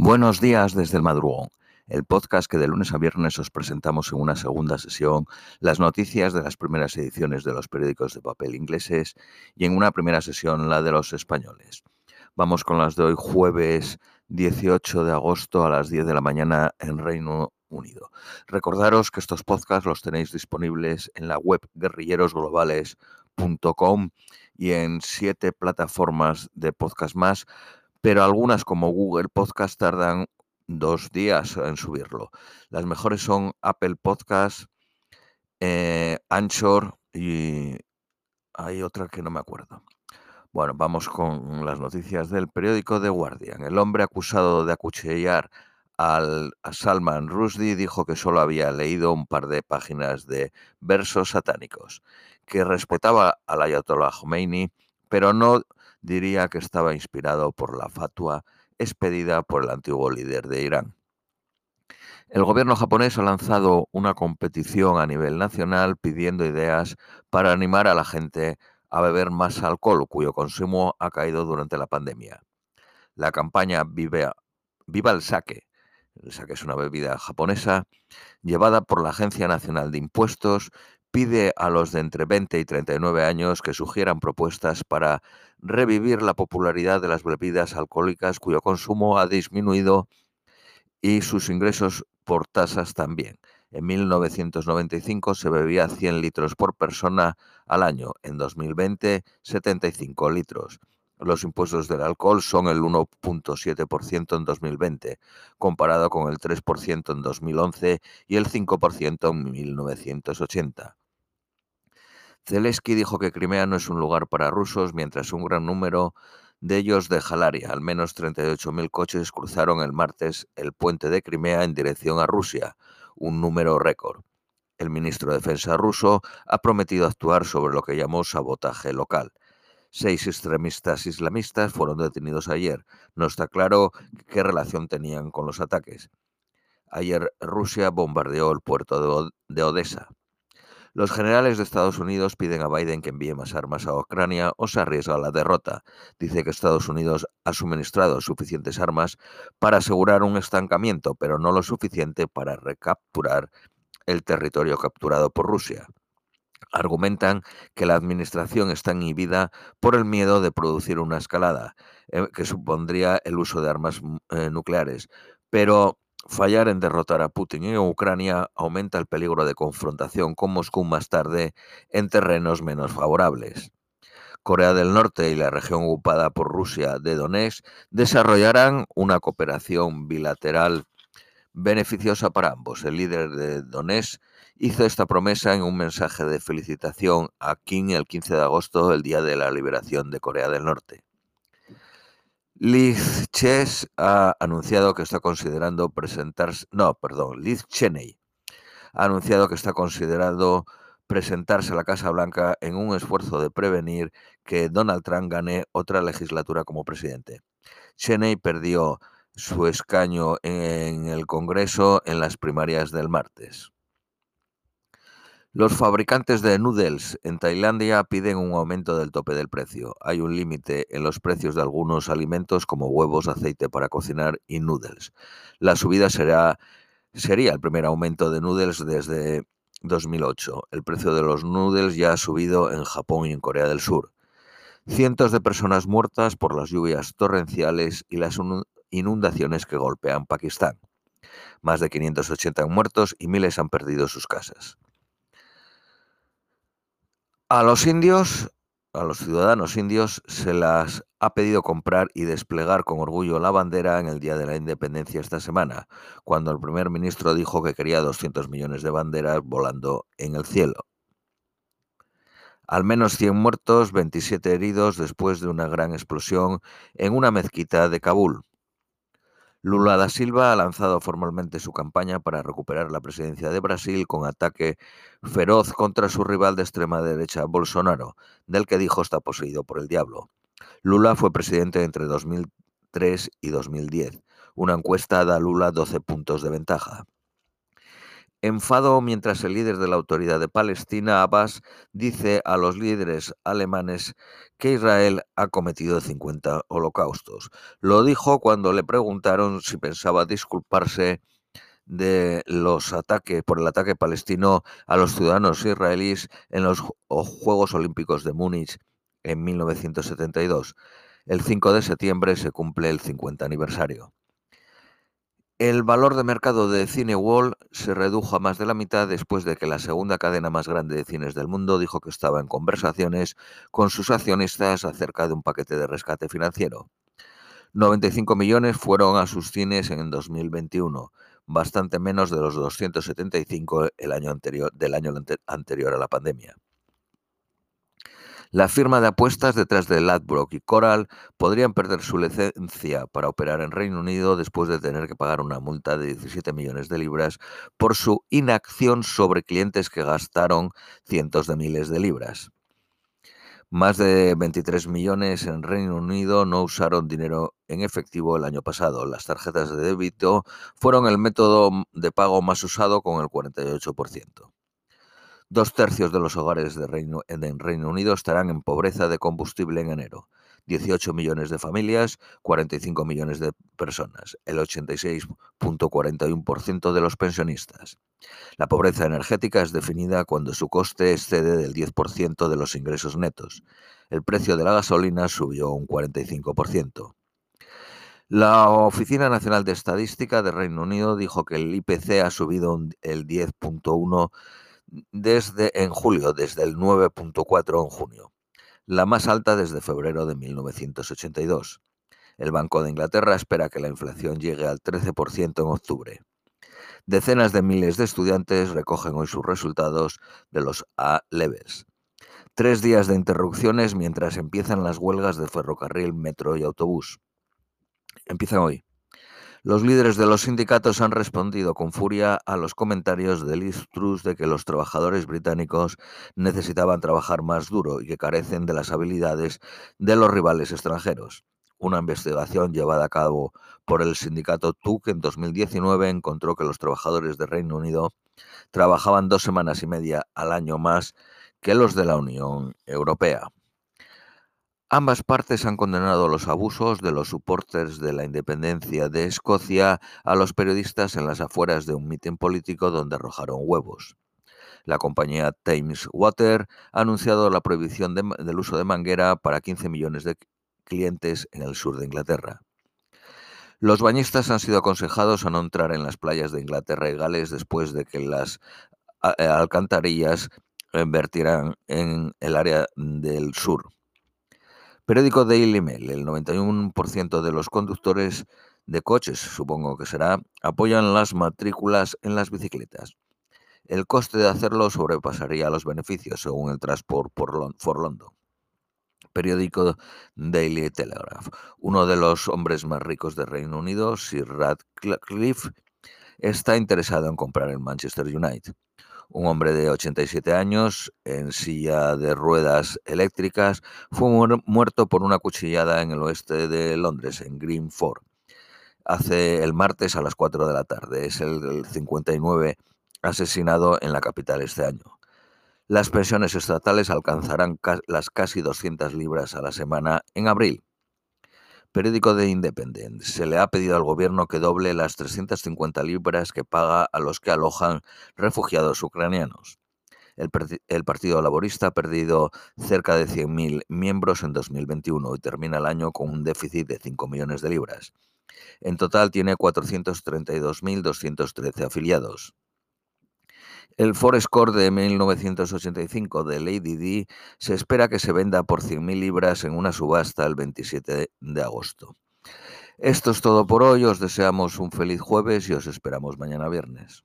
Buenos días desde el madrugón, el podcast que de lunes a viernes os presentamos en una segunda sesión las noticias de las primeras ediciones de los periódicos de papel ingleses y en una primera sesión la de los españoles. Vamos con las de hoy jueves 18 de agosto a las 10 de la mañana en Reino Unido. Recordaros que estos podcasts los tenéis disponibles en la web guerrilleros.globales.com y en siete plataformas de podcast más pero algunas como Google Podcast tardan dos días en subirlo. Las mejores son Apple Podcast, eh, Anchor y hay otra que no me acuerdo. Bueno, vamos con las noticias del periódico The Guardian. El hombre acusado de acuchillar al, a Salman Rushdie dijo que solo había leído un par de páginas de versos satánicos, que respetaba al Ayatollah Khomeini, pero no diría que estaba inspirado por la fatua expedida por el antiguo líder de Irán. El gobierno japonés ha lanzado una competición a nivel nacional pidiendo ideas para animar a la gente a beber más alcohol, cuyo consumo ha caído durante la pandemia. La campaña Viva, Viva el Sake, el sake es una bebida japonesa, llevada por la Agencia Nacional de Impuestos, pide a los de entre 20 y 39 años que sugieran propuestas para revivir la popularidad de las bebidas alcohólicas cuyo consumo ha disminuido y sus ingresos por tasas también. En 1995 se bebía 100 litros por persona al año, en 2020 75 litros. Los impuestos del alcohol son el 1.7% en 2020, comparado con el 3% en 2011 y el 5% en 1980. Zelensky dijo que Crimea no es un lugar para rusos, mientras un gran número de ellos de Jalaria, al menos 38.000 coches, cruzaron el martes el puente de Crimea en dirección a Rusia, un número récord. El ministro de Defensa ruso ha prometido actuar sobre lo que llamó sabotaje local. Seis extremistas islamistas fueron detenidos ayer. No está claro qué relación tenían con los ataques. Ayer Rusia bombardeó el puerto de Odessa. Los generales de Estados Unidos piden a Biden que envíe más armas a Ucrania o se arriesga a la derrota. Dice que Estados Unidos ha suministrado suficientes armas para asegurar un estancamiento, pero no lo suficiente para recapturar el territorio capturado por Rusia. Argumentan que la administración está inhibida por el miedo de producir una escalada, eh, que supondría el uso de armas mm, eh, nucleares, pero Fallar en derrotar a Putin en Ucrania aumenta el peligro de confrontación con Moscú más tarde en terrenos menos favorables. Corea del Norte y la región ocupada por Rusia de Donetsk desarrollarán una cooperación bilateral beneficiosa para ambos. El líder de Donetsk hizo esta promesa en un mensaje de felicitación a Kim el 15 de agosto, el día de la liberación de Corea del Norte. Liz Chess ha anunciado que está considerando presentarse, no, perdón, Liz Cheney ha anunciado que está considerando presentarse a la Casa Blanca en un esfuerzo de prevenir que Donald Trump gane otra legislatura como presidente. Cheney perdió su escaño en el Congreso en las primarias del martes. Los fabricantes de noodles en Tailandia piden un aumento del tope del precio. Hay un límite en los precios de algunos alimentos como huevos, aceite para cocinar y noodles. La subida será, sería el primer aumento de noodles desde 2008. El precio de los noodles ya ha subido en Japón y en Corea del Sur. Cientos de personas muertas por las lluvias torrenciales y las inundaciones que golpean Pakistán. Más de 580 muertos y miles han perdido sus casas. A los indios, a los ciudadanos indios, se las ha pedido comprar y desplegar con orgullo la bandera en el Día de la Independencia esta semana, cuando el primer ministro dijo que quería 200 millones de banderas volando en el cielo. Al menos 100 muertos, 27 heridos después de una gran explosión en una mezquita de Kabul. Lula da Silva ha lanzado formalmente su campaña para recuperar la presidencia de Brasil con ataque feroz contra su rival de extrema derecha, Bolsonaro, del que dijo está poseído por el diablo. Lula fue presidente entre 2003 y 2010. Una encuesta da a Lula 12 puntos de ventaja. Enfado mientras el líder de la autoridad de Palestina, Abbas, dice a los líderes alemanes que Israel ha cometido 50 holocaustos. Lo dijo cuando le preguntaron si pensaba disculparse de los ataques por el ataque palestino a los ciudadanos israelíes en los Juegos Olímpicos de Múnich en 1972. El 5 de septiembre se cumple el 50 aniversario. El valor de mercado de Cinewall se redujo a más de la mitad después de que la segunda cadena más grande de cines del mundo dijo que estaba en conversaciones con sus accionistas acerca de un paquete de rescate financiero. 95 millones fueron a sus cines en 2021, bastante menos de los 275 el año anterior, del año anterior a la pandemia. La firma de apuestas detrás de Ladbroke y Coral podrían perder su licencia para operar en Reino Unido después de tener que pagar una multa de 17 millones de libras por su inacción sobre clientes que gastaron cientos de miles de libras. Más de 23 millones en Reino Unido no usaron dinero en efectivo el año pasado. Las tarjetas de débito fueron el método de pago más usado con el 48%. Dos tercios de los hogares de Reino, Unido estarán en pobreza de combustible en enero. 18 millones de familias, 45 millones de personas, el 86.41% de los pensionistas. La pobreza energética es definida cuando su coste excede del 10% de los ingresos netos. El precio de la gasolina subió un 45%. La Oficina Nacional de Estadística de Reino Unido dijo que el IPC ha subido el 10.1 desde en julio, desde el 9.4 en junio, la más alta desde febrero de 1982. El Banco de Inglaterra espera que la inflación llegue al 13% en octubre. Decenas de miles de estudiantes recogen hoy sus resultados de los A-Levels. Tres días de interrupciones mientras empiezan las huelgas de ferrocarril, metro y autobús. Empiezan hoy. Los líderes de los sindicatos han respondido con furia a los comentarios de Liz Truss de que los trabajadores británicos necesitaban trabajar más duro y que carecen de las habilidades de los rivales extranjeros. Una investigación llevada a cabo por el sindicato TUC en 2019 encontró que los trabajadores de Reino Unido trabajaban dos semanas y media al año más que los de la Unión Europea. Ambas partes han condenado los abusos de los supporters de la independencia de Escocia a los periodistas en las afueras de un mitin político donde arrojaron huevos. La compañía Thames Water ha anunciado la prohibición del uso de manguera para 15 millones de clientes en el sur de Inglaterra. Los bañistas han sido aconsejados a no entrar en las playas de Inglaterra y Gales después de que las eh, alcantarillas vertieran en el área del sur. Periódico Daily Mail. El 91% de los conductores de coches, supongo que será, apoyan las matrículas en las bicicletas. El coste de hacerlo sobrepasaría los beneficios, según el Transport for London. Periódico Daily Telegraph. Uno de los hombres más ricos de Reino Unido, Sir Radcliffe, está interesado en comprar el Manchester United un hombre de 87 años en silla de ruedas eléctricas, fue muerto por una cuchillada en el oeste de Londres, en Greenford, hace el martes a las 4 de la tarde. Es el 59 asesinado en la capital este año. Las pensiones estatales alcanzarán las casi 200 libras a la semana en abril. Periódico de Independent. Se le ha pedido al gobierno que doble las 350 libras que paga a los que alojan refugiados ucranianos. El, el Partido Laborista ha perdido cerca de 100.000 miembros en 2021 y termina el año con un déficit de 5 millones de libras. En total tiene 432.213 afiliados. El Forescore de 1985 de Lady D se espera que se venda por 100.000 libras en una subasta el 27 de agosto. Esto es todo por hoy, os deseamos un feliz jueves y os esperamos mañana viernes.